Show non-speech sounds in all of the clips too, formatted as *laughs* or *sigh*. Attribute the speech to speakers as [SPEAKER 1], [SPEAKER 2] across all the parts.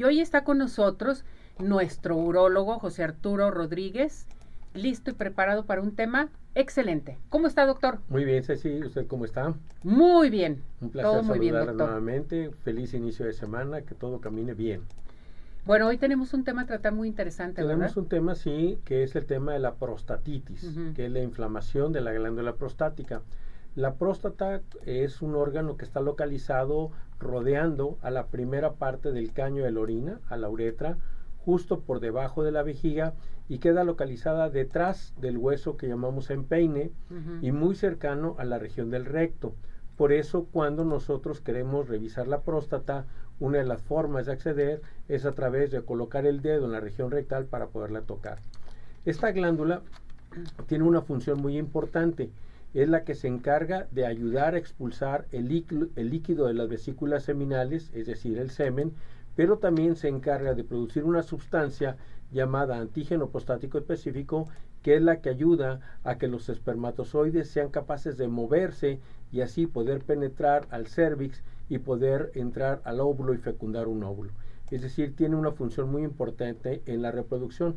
[SPEAKER 1] Y hoy está con nosotros nuestro urólogo José Arturo Rodríguez, listo y preparado para un tema excelente. ¿Cómo está, doctor?
[SPEAKER 2] Muy bien, Ceci. ¿Usted cómo está?
[SPEAKER 1] Muy bien.
[SPEAKER 2] Un placer todo muy bien, nuevamente. Feliz inicio de semana, que todo camine bien.
[SPEAKER 1] Bueno, hoy tenemos un tema a tratar muy interesante,
[SPEAKER 2] tenemos un tema, sí, que es el tema de la prostatitis, que es la inflamación de la glándula prostática. La próstata es un órgano que está localizado rodeando a la primera parte del caño de la orina, a la uretra, justo por debajo de la vejiga y queda localizada detrás del hueso que llamamos empeine y muy cercano a la región del recto. Por eso cuando nosotros queremos revisar la próstata, una de las formas de acceder es a través de colocar el dedo en la región rectal para poderla tocar. Esta glándula tiene una función muy importante. Es la que se encarga de ayudar a expulsar el líquido, de las vesículas seminales, es decir, el semen, pero también se encarga de producir una sustancia llamada antígeno prostático específico, que es la que ayuda a que los espermatozoides sean capaces de moverse y así poder penetrar al cervix y poder entrar al óvulo y fecundar un óvulo. Es decir, tiene una función muy importante en la reproducción.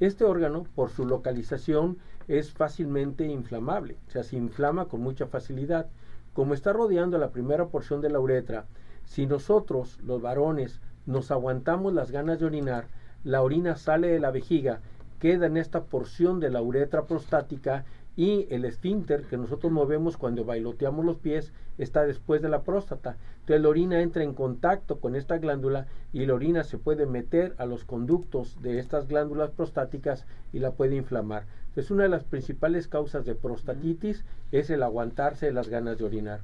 [SPEAKER 2] Este órgano, por su localización, es fácilmente inflamable, o sea, se inflama con mucha facilidad. Como está rodeando la primera porción de la uretra, si nosotros, los varones, nos aguantamos las ganas de orinar, la orina sale de la vejiga, queda en esta porción de la uretra prostática y el esfínter que nosotros movemos cuando bailoteamos los pies está después de la próstata. Entonces la orina entra en contacto con esta glándula y la orina se puede meter a los conductos de estas glándulas prostáticas y la puede inflamar. Entonces una de las principales causas de prostatitis es el aguantarse las ganas de orinar.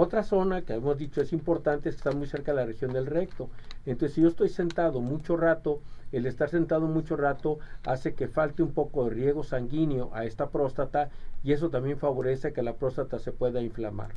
[SPEAKER 2] Otra zona que hemos dicho es importante es que está muy cerca de la región del recto. Entonces, si yo estoy sentado mucho rato, el estar sentado mucho rato hace que falte un poco de riego sanguíneo a esta próstata y eso también favorece que la próstata se pueda inflamar.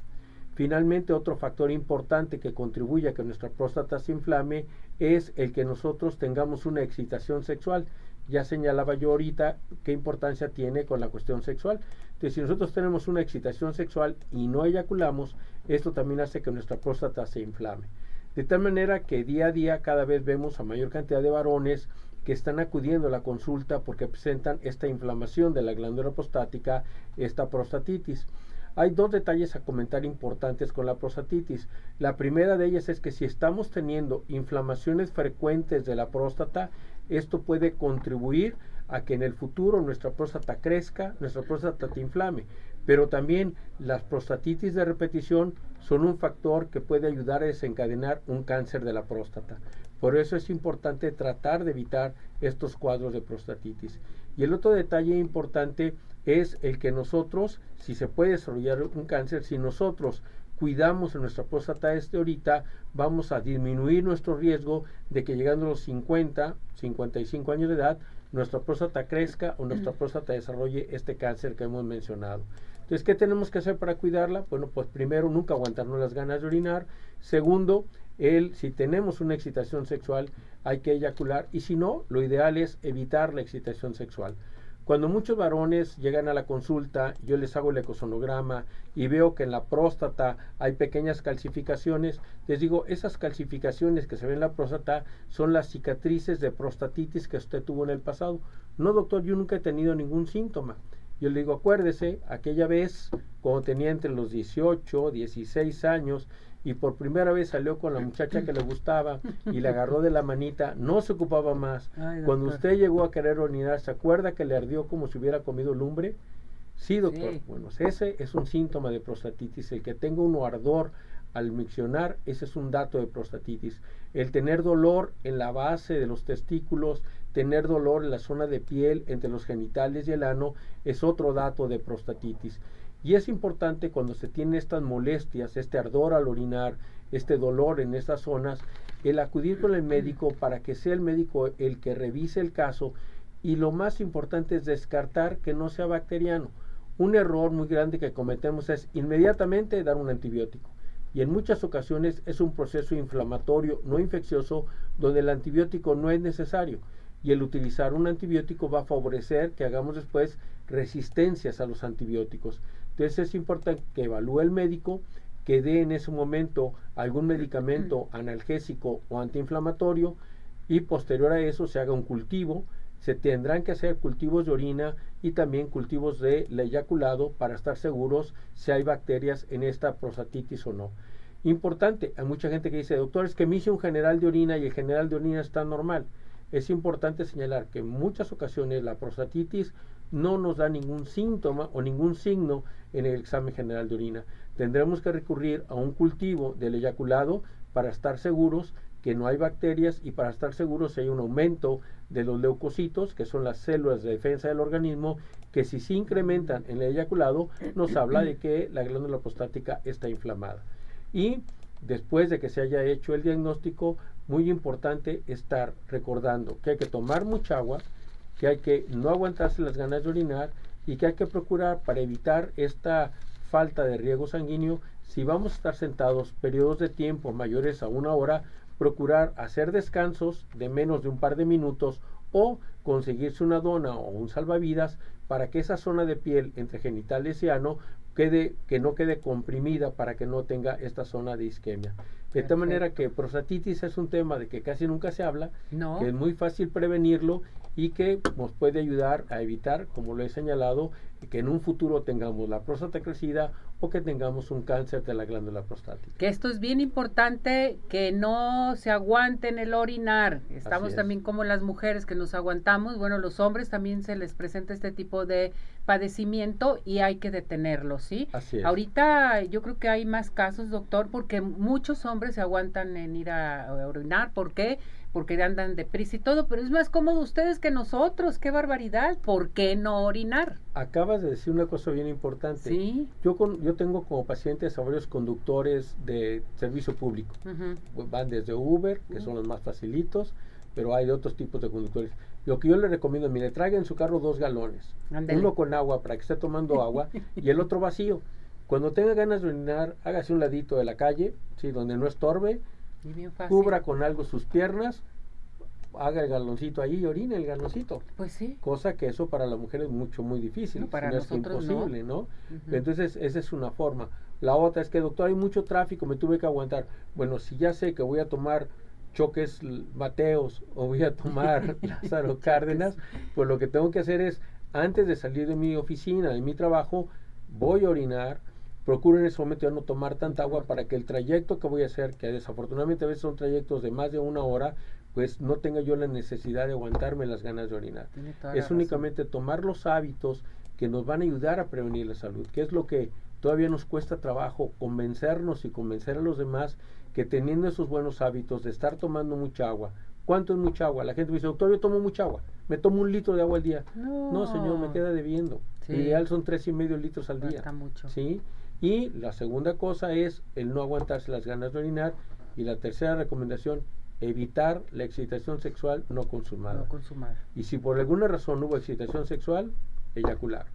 [SPEAKER 2] Finalmente, otro factor importante que contribuye a que nuestra próstata se inflame es el que nosotros tengamos una excitación sexual. Ya señalaba yo ahorita qué importancia tiene con la cuestión sexual. Entonces, si nosotros tenemos una excitación sexual y no eyaculamos, esto también hace que nuestra próstata se inflame. De tal manera que día a día cada vez vemos a mayor cantidad de varones que están acudiendo a la consulta porque presentan esta inflamación de la glándula prostática, esta prostatitis. Hay dos detalles a comentar importantes con la prostatitis. La primera de ellas es que si estamos teniendo inflamaciones frecuentes de la próstata, esto puede contribuir a que en el futuro nuestra próstata crezca, nuestra próstata te inflame. Pero también las prostatitis de repetición son un factor que puede ayudar a desencadenar un cáncer de la próstata. Por eso es importante tratar de evitar estos cuadros de prostatitis. Y el otro detalle importante es el que nosotros, si se puede desarrollar un cáncer, si nosotros cuidamos nuestra próstata este ahorita, vamos a disminuir nuestro riesgo de que llegando a los 50, 55 años de edad, nuestra próstata crezca o nuestra próstata desarrolle este cáncer que hemos mencionado. Entonces, ¿qué tenemos que hacer para cuidarla? Bueno, pues primero, nunca aguantarnos las ganas de orinar. Segundo, el, si tenemos una excitación sexual, hay que eyacular. Y si no, lo ideal es evitar la excitación sexual. Cuando muchos varones llegan a la consulta, yo les hago el ecosonograma y veo que en la próstata hay pequeñas calcificaciones, les digo, esas calcificaciones que se ven en la próstata son las cicatrices de prostatitis que usted tuvo en el pasado. No, doctor, yo nunca he tenido ningún síntoma. Yo le digo, acuérdese, aquella vez, cuando tenía entre los 18, 16 años, y por primera vez salió con la muchacha que le gustaba y le agarró de la manita, no se ocupaba más. Cuando usted llegó a querer orinar, ¿se acuerda que le ardió como si hubiera comido lumbre? Sí, doctor. Bueno, ese es un síntoma de prostatitis. El que tenga un ardor al miccionar, ese es un dato de prostatitis. El tener dolor en la base de los testículos, tener dolor en la zona de piel entre los genitales y el ano, es otro dato de prostatitis. Y es importante cuando se tiene estas molestias, este ardor al orinar, este dolor en estas zonas, el acudir con el médico para que sea el médico el que revise el caso y lo más importante es descartar que no sea bacteriano. Un error muy grande que cometemos es inmediatamente dar un antibiótico y en muchas ocasiones es un proceso inflamatorio no infeccioso donde el antibiótico no es necesario y el utilizar un antibiótico va a favorecer que hagamos después resistencias a los antibióticos. Entonces es importante que evalúe el médico que dé en ese momento algún medicamento analgésico o antiinflamatorio y posterior a eso se haga un cultivo. Se tendrán que hacer cultivos de orina y también cultivos de eyaculado para estar seguros si hay bacterias en esta prostatitis o no. Importante, hay mucha gente que dice, doctor, es que me hice un general de orina y el general de orina está normal. Es importante señalar que en muchas ocasiones la prostatitis no nos da ningún síntoma o ningún signo en el examen general de orina. Tendremos que recurrir a un cultivo del eyaculado para estar seguros que no hay bacterias y para estar seguros si hay un aumento de los leucocitos, que son las células de defensa del organismo, que si se incrementan en el eyaculado, nos habla de que la glándula prostática está inflamada. Y después de que se haya hecho el diagnóstico, muy importante estar recordando que hay que tomar mucha agua, que hay que no aguantarse las ganas de orinar y que hay que procurar para evitar esta falta de riego sanguíneo, si vamos a estar sentados periodos de tiempo mayores a una hora, procurar hacer descansos de menos de un par de minutos o conseguirse una dona o un salvavidas para que esa zona de piel entre genitales y ano quede, que no quede comprimida para que no tenga esta zona de isquemia. De tal manera que prostatitis es un tema de que casi nunca se habla, que es muy fácil prevenirlo y que nos puede ayudar a evitar, como lo he señalado, que en un futuro tengamos la próstata crecida o que tengamos un cáncer de la glándula prostática.
[SPEAKER 1] Que esto es bien importante, que no se aguanten el orinar. Estamos también como las mujeres que nos aguantamos, bueno, los hombres también se les presenta este tipo de padecimiento y hay que detenerlo, ¿sí?
[SPEAKER 2] Así es.
[SPEAKER 1] Ahorita yo creo que hay más casos, doctor, porque muchos hombres se aguantan en ir a, orinar. ¿Por qué? Porque andan deprisa y todo, pero es más cómodo ustedes que nosotros. ¡Qué barbaridad! ¿Por qué no orinar?
[SPEAKER 2] Acabas de decir una cosa bien importante.
[SPEAKER 1] Sí.
[SPEAKER 2] Yo, con, yo tengo como pacientes a varios conductores de servicio público. Van desde Uber, que son los más facilitos, pero hay de otros tipos de conductores. Lo que yo le recomiendo, mire, traiga en su carro dos galones. Uno con agua para que esté tomando agua y el otro vacío. Cuando tenga ganas de orinar, hágase un ladito de la calle, ¿sí? donde no estorbe, cubra con algo sus piernas, haga el galoncito ahí y orine el galoncito.
[SPEAKER 1] Pues sí.
[SPEAKER 2] Cosa que eso para la mujer es mucho, muy difícil. para es imposible, ¿no? Entonces, esa es una forma. La otra es que, doctor, hay mucho tráfico, me tuve que aguantar. Bueno, si ya sé que voy a tomar choques Mateos *laughs* o voy a tomar *laughs* Lázaro Cárdenas, pues lo que tengo que hacer es, antes de salir de mi oficina, de mi trabajo, voy a orinar, procuro en ese momento ya no tomar tanta agua para que el trayecto que voy a hacer, que desafortunadamente a veces son trayectos de más de una hora, pues no tenga yo la necesidad de aguantarme las ganas de orinar. Es únicamente tomar los hábitos que nos van a ayudar a prevenir la salud, que es lo que todavía nos cuesta trabajo convencernos y convencer a los demás que teniendo esos buenos hábitos de estar tomando mucha agua, ¿cuánto es mucha agua? La gente me dice, doctor, yo tomo mucha agua, me tomo un litro de agua al día. No, señor, me queda debiendo. Sí. ideal son tres y medio litros al día.
[SPEAKER 1] mucho.
[SPEAKER 2] ¿sí? Y la segunda cosa es el no aguantarse las ganas de orinar. Y la tercera recomendación, evitar la excitación sexual no consumada.
[SPEAKER 1] No consumada.
[SPEAKER 2] Y si por alguna razón hubo excitación sexual, eyacular.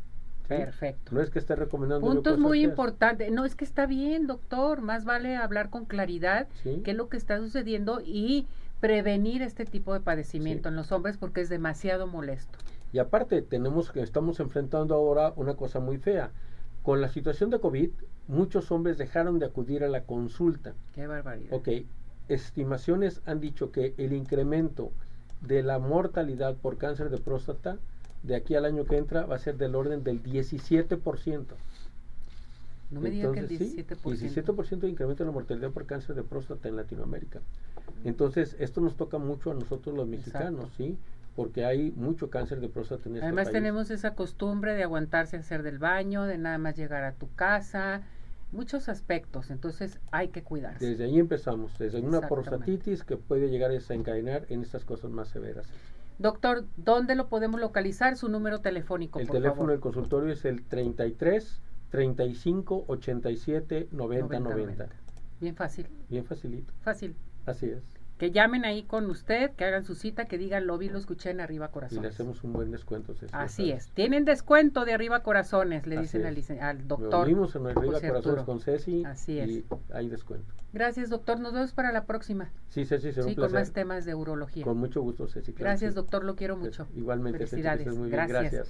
[SPEAKER 1] Perfecto.
[SPEAKER 2] No es que esté recomendando.
[SPEAKER 1] Puntos muy importantes. No es que está bien, doctor. Más vale hablar con claridad qué es lo que está sucediendo y prevenir este tipo de padecimiento en los hombres porque es demasiado molesto.
[SPEAKER 2] Y aparte tenemos que estamos enfrentando ahora una cosa muy fea. Con la situación de COVID, muchos hombres dejaron de acudir a la consulta.
[SPEAKER 1] Qué barbaridad.
[SPEAKER 2] Ok, estimaciones han dicho que el incremento de la mortalidad por cáncer de próstata de aquí al año que entra va a ser del orden del 17%.
[SPEAKER 1] No me digan que el 17%. 17%
[SPEAKER 2] de incremento en la mortalidad por cáncer de próstata en Latinoamérica. Entonces, esto nos toca mucho a nosotros los mexicanos, ¿sí? Porque hay mucho cáncer de próstata en este
[SPEAKER 1] Además tenemos esa costumbre de aguantarse a hacer del baño, de nada más llegar a tu casa, muchos aspectos, entonces hay que cuidarse.
[SPEAKER 2] Desde ahí empezamos, desde una prostatitis que puede llegar a desencadenar en estas cosas más severas.
[SPEAKER 1] Doctor, ¿dónde lo podemos localizar? Su número telefónico.
[SPEAKER 2] El teléfono del consultorio es el 33 35 87 90 90.
[SPEAKER 1] Bien fácil.
[SPEAKER 2] Bien facilito.
[SPEAKER 1] Fácil.
[SPEAKER 2] Así es.
[SPEAKER 1] Que llamen ahí con usted, que hagan su cita, que digan lo vi, lo escuché en Arriba Corazones.
[SPEAKER 2] Y le hacemos un buen descuento.
[SPEAKER 1] Así es. Tienen descuento de Arriba Corazones, le dicen al, al, doctor.
[SPEAKER 2] Lo en Arriba Corazones con Ceci.
[SPEAKER 1] Así es.
[SPEAKER 2] Y hay descuento.
[SPEAKER 1] Gracias, doctor. Nos vemos para la próxima.
[SPEAKER 2] Sí, Ceci, será
[SPEAKER 1] sí, con más temas de urología.
[SPEAKER 2] Con mucho gusto, Ceci.
[SPEAKER 1] Gracias, doctor. Lo quiero mucho.
[SPEAKER 2] Igualmente,
[SPEAKER 1] Felicidades.
[SPEAKER 2] muy bien. Gracias.